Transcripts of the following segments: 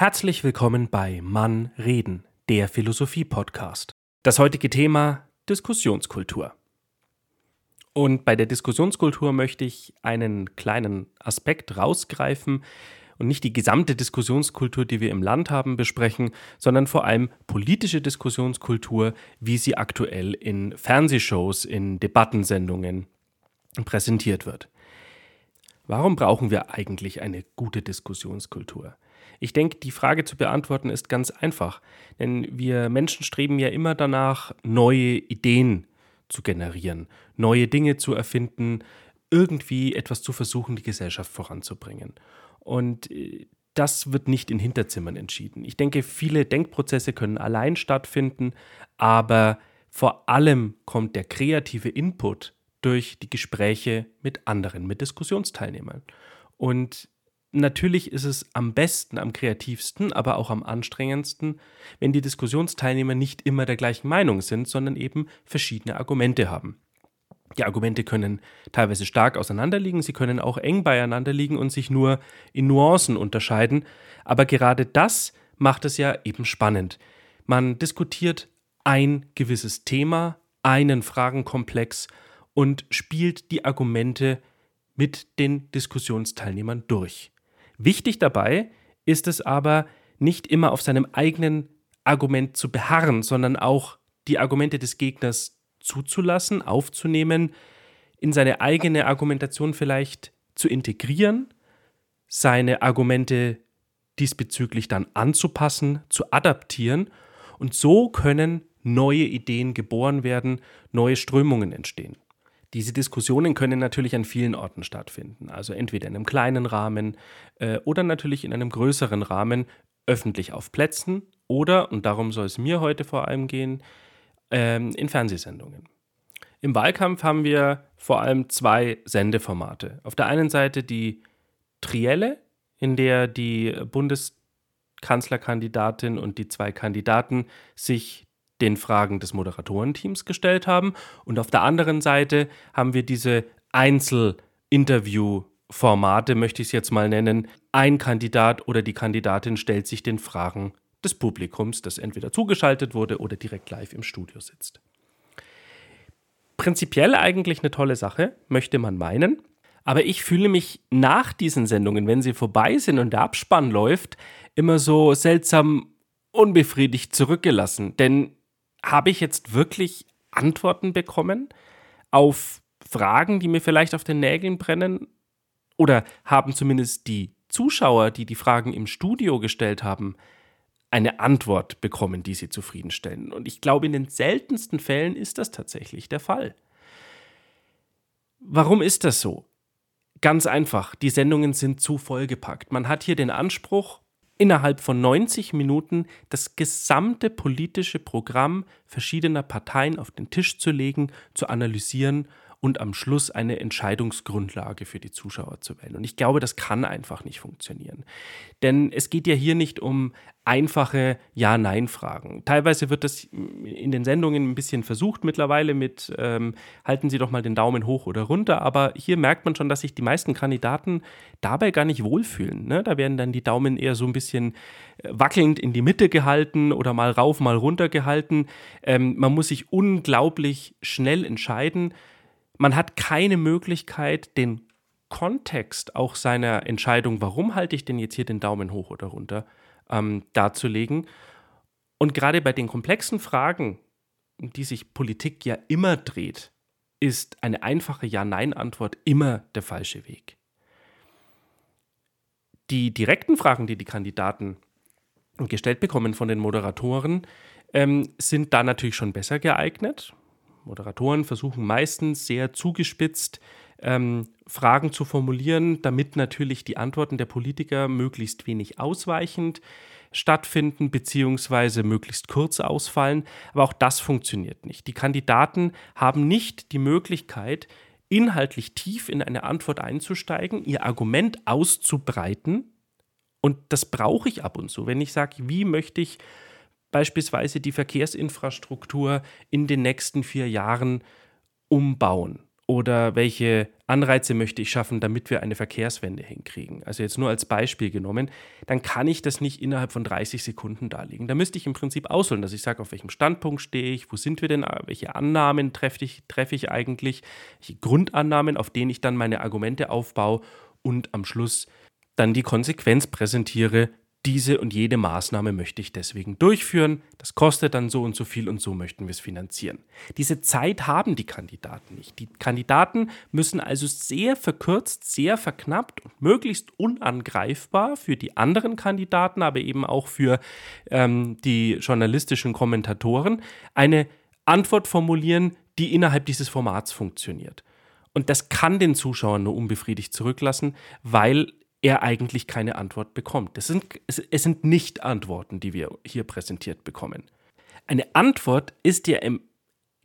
Herzlich willkommen bei Mann reden, der Philosophie-Podcast. Das heutige Thema Diskussionskultur. Und bei der Diskussionskultur möchte ich einen kleinen Aspekt rausgreifen und nicht die gesamte Diskussionskultur, die wir im Land haben, besprechen, sondern vor allem politische Diskussionskultur, wie sie aktuell in Fernsehshows, in Debattensendungen präsentiert wird. Warum brauchen wir eigentlich eine gute Diskussionskultur? Ich denke, die Frage zu beantworten ist ganz einfach, denn wir Menschen streben ja immer danach, neue Ideen zu generieren, neue Dinge zu erfinden, irgendwie etwas zu versuchen, die Gesellschaft voranzubringen. Und äh, das wird nicht in Hinterzimmern entschieden. Ich denke, viele Denkprozesse können allein stattfinden, aber vor allem kommt der kreative Input durch die Gespräche mit anderen, mit Diskussionsteilnehmern. Und natürlich ist es am besten, am kreativsten, aber auch am anstrengendsten, wenn die Diskussionsteilnehmer nicht immer der gleichen Meinung sind, sondern eben verschiedene Argumente haben. Die Argumente können teilweise stark auseinanderliegen, sie können auch eng beieinander liegen und sich nur in Nuancen unterscheiden, aber gerade das macht es ja eben spannend. Man diskutiert ein gewisses Thema, einen Fragenkomplex und spielt die Argumente mit den Diskussionsteilnehmern durch. Wichtig dabei ist es aber, nicht immer auf seinem eigenen Argument zu beharren, sondern auch die Argumente des Gegners zuzulassen, aufzunehmen, in seine eigene Argumentation vielleicht zu integrieren, seine Argumente diesbezüglich dann anzupassen, zu adaptieren und so können neue Ideen geboren werden, neue Strömungen entstehen. Diese Diskussionen können natürlich an vielen Orten stattfinden, also entweder in einem kleinen Rahmen äh, oder natürlich in einem größeren Rahmen, öffentlich auf Plätzen oder, und darum soll es mir heute vor allem gehen, ähm, in Fernsehsendungen. Im Wahlkampf haben wir vor allem zwei Sendeformate. Auf der einen Seite die Trielle, in der die Bundeskanzlerkandidatin und die zwei Kandidaten sich den Fragen des Moderatorenteams gestellt haben. Und auf der anderen Seite haben wir diese Einzelinterview-Formate, möchte ich es jetzt mal nennen. Ein Kandidat oder die Kandidatin stellt sich den Fragen des Publikums, das entweder zugeschaltet wurde oder direkt live im Studio sitzt. Prinzipiell eigentlich eine tolle Sache, möchte man meinen. Aber ich fühle mich nach diesen Sendungen, wenn sie vorbei sind und der Abspann läuft, immer so seltsam unbefriedigt zurückgelassen. Denn habe ich jetzt wirklich Antworten bekommen auf Fragen, die mir vielleicht auf den Nägeln brennen? Oder haben zumindest die Zuschauer, die die Fragen im Studio gestellt haben, eine Antwort bekommen, die sie zufriedenstellen? Und ich glaube, in den seltensten Fällen ist das tatsächlich der Fall. Warum ist das so? Ganz einfach, die Sendungen sind zu vollgepackt. Man hat hier den Anspruch, innerhalb von 90 Minuten das gesamte politische Programm verschiedener Parteien auf den Tisch zu legen, zu analysieren und am Schluss eine Entscheidungsgrundlage für die Zuschauer zu wählen. Und ich glaube, das kann einfach nicht funktionieren. Denn es geht ja hier nicht um einfache Ja-Nein-Fragen. Teilweise wird das in den Sendungen ein bisschen versucht mittlerweile mit ähm, halten Sie doch mal den Daumen hoch oder runter, aber hier merkt man schon, dass sich die meisten Kandidaten dabei gar nicht wohlfühlen. Ne? Da werden dann die Daumen eher so ein bisschen äh, wackelnd in die Mitte gehalten oder mal rauf, mal runter gehalten. Ähm, man muss sich unglaublich schnell entscheiden. Man hat keine Möglichkeit, den Kontext auch seiner Entscheidung, warum halte ich denn jetzt hier den Daumen hoch oder runter, ähm, darzulegen. Und gerade bei den komplexen Fragen, um die sich Politik ja immer dreht, ist eine einfache Ja-Nein-Antwort immer der falsche Weg. Die direkten Fragen, die die Kandidaten gestellt bekommen von den Moderatoren, ähm, sind da natürlich schon besser geeignet. Moderatoren versuchen meistens sehr zugespitzt ähm, Fragen zu formulieren, damit natürlich die Antworten der Politiker möglichst wenig ausweichend stattfinden beziehungsweise möglichst kurz ausfallen. Aber auch das funktioniert nicht. Die Kandidaten haben nicht die Möglichkeit, inhaltlich tief in eine Antwort einzusteigen, ihr Argument auszubreiten. Und das brauche ich ab und zu, wenn ich sage, wie möchte ich beispielsweise die Verkehrsinfrastruktur in den nächsten vier Jahren umbauen? Oder welche Anreize möchte ich schaffen, damit wir eine Verkehrswende hinkriegen. Also jetzt nur als Beispiel genommen, dann kann ich das nicht innerhalb von 30 Sekunden darlegen. Da müsste ich im Prinzip ausholen, dass ich sage, auf welchem Standpunkt stehe ich, wo sind wir denn, welche Annahmen treffe ich, treffe ich eigentlich, welche Grundannahmen, auf denen ich dann meine Argumente aufbaue und am Schluss dann die Konsequenz präsentiere, diese und jede Maßnahme möchte ich deswegen durchführen, das kostet dann so und so viel und so möchten wir es finanzieren. Diese Zeit haben die Kandidaten nicht. Die Kandidaten müssen also sehr verkürzt, sehr verknappt und möglichst unangreifbar für die anderen Kandidaten, aber eben auch für ähm, die journalistischen Kommentatoren eine Antwort formulieren, die innerhalb dieses Formats funktioniert. Und das kann den Zuschauer nur unbefriedigt zurücklassen, weil er eigentlich keine Antwort bekommt. Das sind, es, es sind nicht Antworten, die wir hier präsentiert bekommen. Eine Antwort ist ja im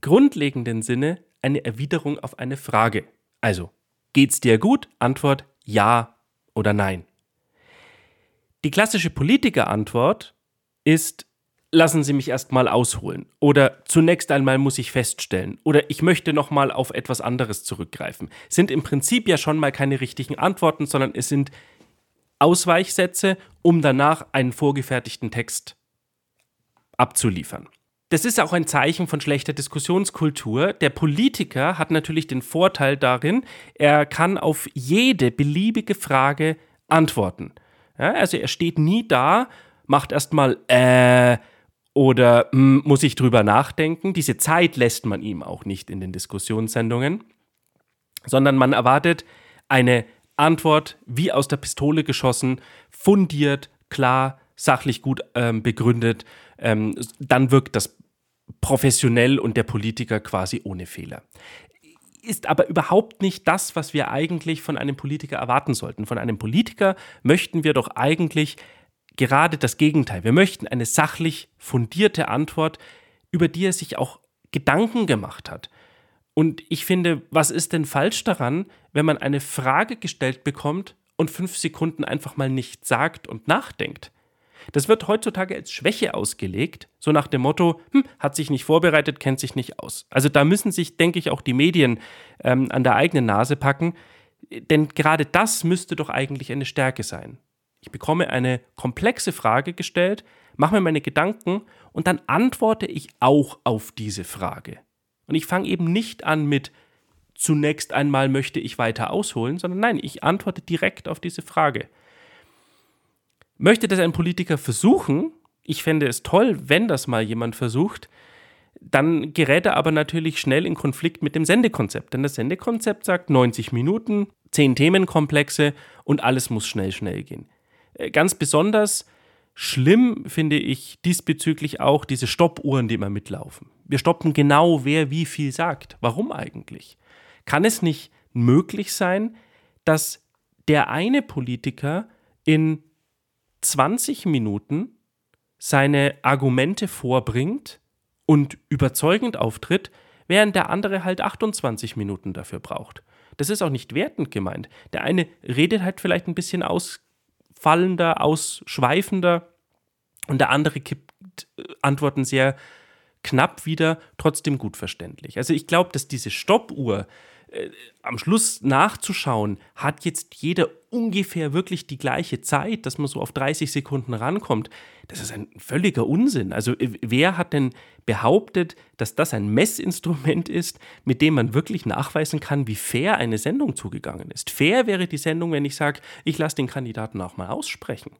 grundlegenden Sinne eine Erwiderung auf eine Frage. Also, geht's dir gut? Antwort ja oder nein. Die klassische Politikerantwort ist lassen Sie mich erst mal ausholen. Oder zunächst einmal muss ich feststellen. Oder ich möchte noch mal auf etwas anderes zurückgreifen. Sind im Prinzip ja schon mal keine richtigen Antworten, sondern es sind Ausweichsätze, um danach einen vorgefertigten Text abzuliefern. Das ist auch ein Zeichen von schlechter Diskussionskultur. Der Politiker hat natürlich den Vorteil darin, er kann auf jede beliebige Frage antworten. Ja, also er steht nie da, macht erstmal äh, oder hm, muss ich drüber nachdenken? Diese Zeit lässt man ihm auch nicht in den Diskussionssendungen, sondern man erwartet eine Antwort wie aus der Pistole geschossen, fundiert, klar, sachlich gut ähm, begründet. Ähm, dann wirkt das professionell und der Politiker quasi ohne Fehler ist aber überhaupt nicht das, was wir eigentlich von einem Politiker erwarten sollten. Von einem Politiker möchten wir doch eigentlich gerade das Gegenteil. Wir möchten eine sachlich fundierte Antwort, über die er sich auch Gedanken gemacht hat. Und ich finde, was ist denn falsch daran, wenn man eine Frage gestellt bekommt und fünf Sekunden einfach mal nichts sagt und nachdenkt? Das wird heutzutage als Schwäche ausgelegt, so nach dem Motto, hm, hat sich nicht vorbereitet, kennt sich nicht aus. Also da müssen sich, denke ich, auch die Medien ähm, an der eigenen Nase packen, denn gerade das müsste doch eigentlich eine Stärke sein. Ich bekomme eine komplexe Frage gestellt, mache mir meine Gedanken und dann antworte ich auch auf diese Frage. Und ich fange eben nicht an mit zunächst einmal möchte ich weiter ausholen, sondern nein, ich antworte direkt auf diese Frage. Möchte das ein Politiker versuchen? Ich fände es toll, wenn das mal jemand versucht. Dann gerät er aber natürlich schnell in Konflikt mit dem Sendekonzept. Denn das Sendekonzept sagt 90 Minuten, 10 Themenkomplexe und alles muss schnell, schnell gehen. Äh, ganz besonders schlimm finde ich diesbezüglich auch diese Stoppuhren, die immer mitlaufen. Wir stoppen genau, wer wie viel sagt. Warum eigentlich? Kann es nicht möglich sein, dass der eine Politiker in 20 Minuten seine Argumente vorbringt und überzeugend auftritt, während der andere halt 28 Minuten dafür braucht. Das ist auch nicht wertend gemeint. Der eine redet halt vielleicht ein bisschen aus, ausfallender, ausschweifender und der andere kippt äh, Antworten sehr knapp wieder, trotzdem gut verständlich. Also ich glaube, dass diese Stoppuhr äh, am Schluss nachzuschauen, hat jetzt jeder ungefähr wirklich die gleiche Zeit, dass man so auf 30 Sekunden rankommt. Das ist ein völliger Unsinn. Also wer hat denn behauptet, dass das ein Messinstrument ist, mit dem man wirklich nachweisen kann, wie fair eine Sendung zugegangen ist? Fair wäre die Sendung, wenn ich sage, ich lasse den Kandidaten auch mal aussprechen.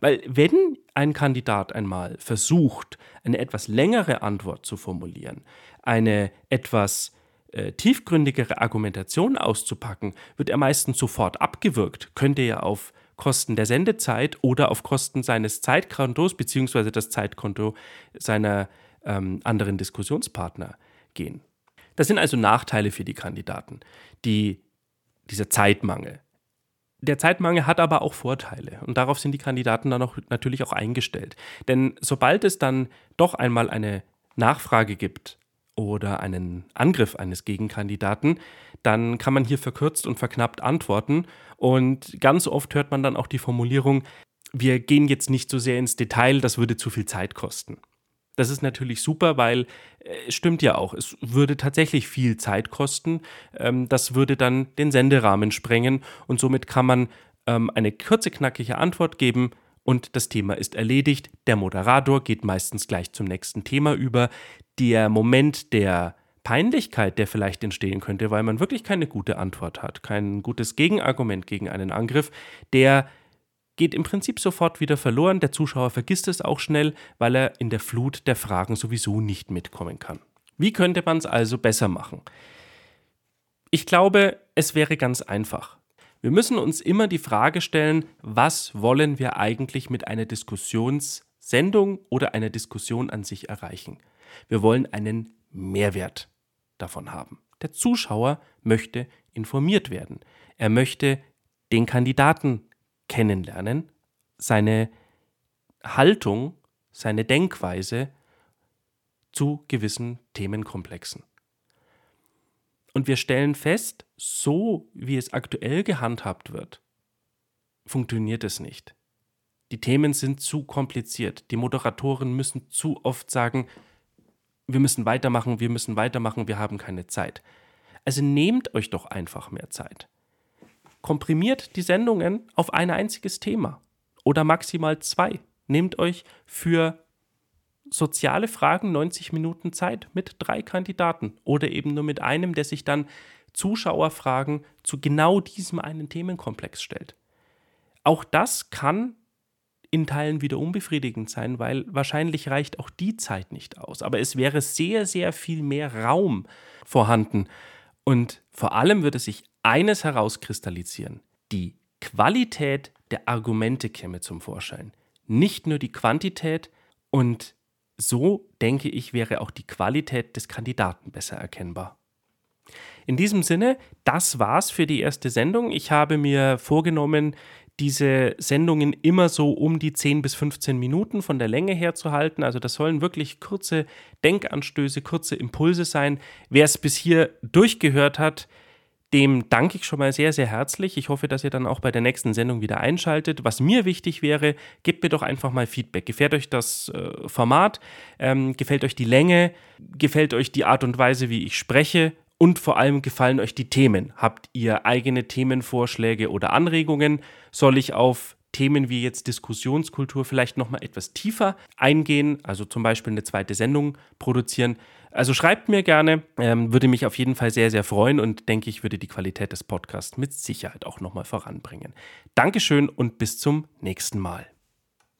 Weil wenn ein Kandidat einmal versucht, eine etwas längere Antwort zu formulieren, eine etwas äh, tiefgründigere Argumentation auszupacken, wird er meistens sofort abgewürgt, könnte ja auf Kosten der Sendezeit oder auf Kosten seines Zeitkontos beziehungsweise das Zeitkonto seiner ähm, anderen Diskussionspartner gehen. Das sind also Nachteile für die Kandidaten, die, dieser Zeitmangel. Der Zeitmangel hat aber auch Vorteile und darauf sind die Kandidaten dann auch natürlich auch eingestellt. Denn sobald es dann doch einmal eine Nachfrage gibt oder einen Angriff eines Gegenkandidaten, dann kann man hier verkürzt und verknappt antworten. Und ganz oft hört man dann auch die Formulierung, wir gehen jetzt nicht so sehr ins Detail, das würde zu viel Zeit kosten. Das ist natürlich super, weil äh, es stimmt ja auch, es würde tatsächlich viel Zeit kosten. Ähm, das würde dann den Senderahmen sprengen und somit kann man ähm, eine kurze, knackige Antwort geben und das Thema ist erledigt. Der Moderator geht meistens gleich zum nächsten Thema über. Der Moment der Peinlichkeit, der vielleicht entstehen könnte, weil man wirklich keine gute Antwort hat, kein gutes Gegenargument gegen einen Angriff, der geht im Prinzip sofort wieder verloren. Der Zuschauer vergisst es auch schnell, weil er in der Flut der Fragen sowieso nicht mitkommen kann. Wie könnte man es also besser machen? Ich glaube, es wäre ganz einfach. Wir müssen uns immer die Frage stellen, was wollen wir eigentlich mit einer Diskussionssendung oder einer Diskussion an sich erreichen? Wir wollen einen Mehrwert davon haben. Der Zuschauer möchte informiert werden. Er möchte den Kandidaten kennenlernen, seine Haltung, seine Denkweise zu gewissen Themenkomplexen. Und wir stellen fest, so wie es aktuell gehandhabt wird, funktioniert es nicht. Die Themen sind zu kompliziert. Die Moderatoren müssen zu oft sagen, wir müssen weitermachen, wir müssen weitermachen, wir haben keine Zeit. Also nehmt euch doch einfach mehr Zeit komprimiert die Sendungen auf ein einziges Thema oder maximal zwei. Nehmt euch für soziale Fragen 90 Minuten Zeit mit drei Kandidaten oder eben nur mit einem, der sich dann Zuschauerfragen zu genau diesem einen Themenkomplex stellt. Auch das kann in Teilen wieder unbefriedigend sein, weil wahrscheinlich reicht auch die Zeit nicht aus. Aber es wäre sehr, sehr viel mehr Raum vorhanden. Und vor allem würde sich eines herauskristallisieren. Die Qualität der Argumente käme zum Vorschein, nicht nur die Quantität und so denke ich, wäre auch die Qualität des Kandidaten besser erkennbar. In diesem Sinne, das war's für die erste Sendung. Ich habe mir vorgenommen, diese Sendungen immer so um die 10 bis 15 Minuten von der Länge her zu halten. Also das sollen wirklich kurze Denkanstöße, kurze Impulse sein. Wer es bis hier durchgehört hat, dem danke ich schon mal sehr, sehr herzlich. Ich hoffe, dass ihr dann auch bei der nächsten Sendung wieder einschaltet. Was mir wichtig wäre, gebt mir doch einfach mal Feedback. Gefällt euch das äh, Format? Ähm, gefällt euch die Länge? Gefällt euch die Art und Weise, wie ich spreche? Und vor allem gefallen euch die Themen. Habt ihr eigene Themenvorschläge oder Anregungen? Soll ich auf Themen wie jetzt Diskussionskultur vielleicht nochmal etwas tiefer eingehen, also zum Beispiel eine zweite Sendung produzieren. Also schreibt mir gerne, ähm, würde mich auf jeden Fall sehr, sehr freuen und denke ich, würde die Qualität des Podcasts mit Sicherheit auch nochmal voranbringen. Dankeschön und bis zum nächsten Mal.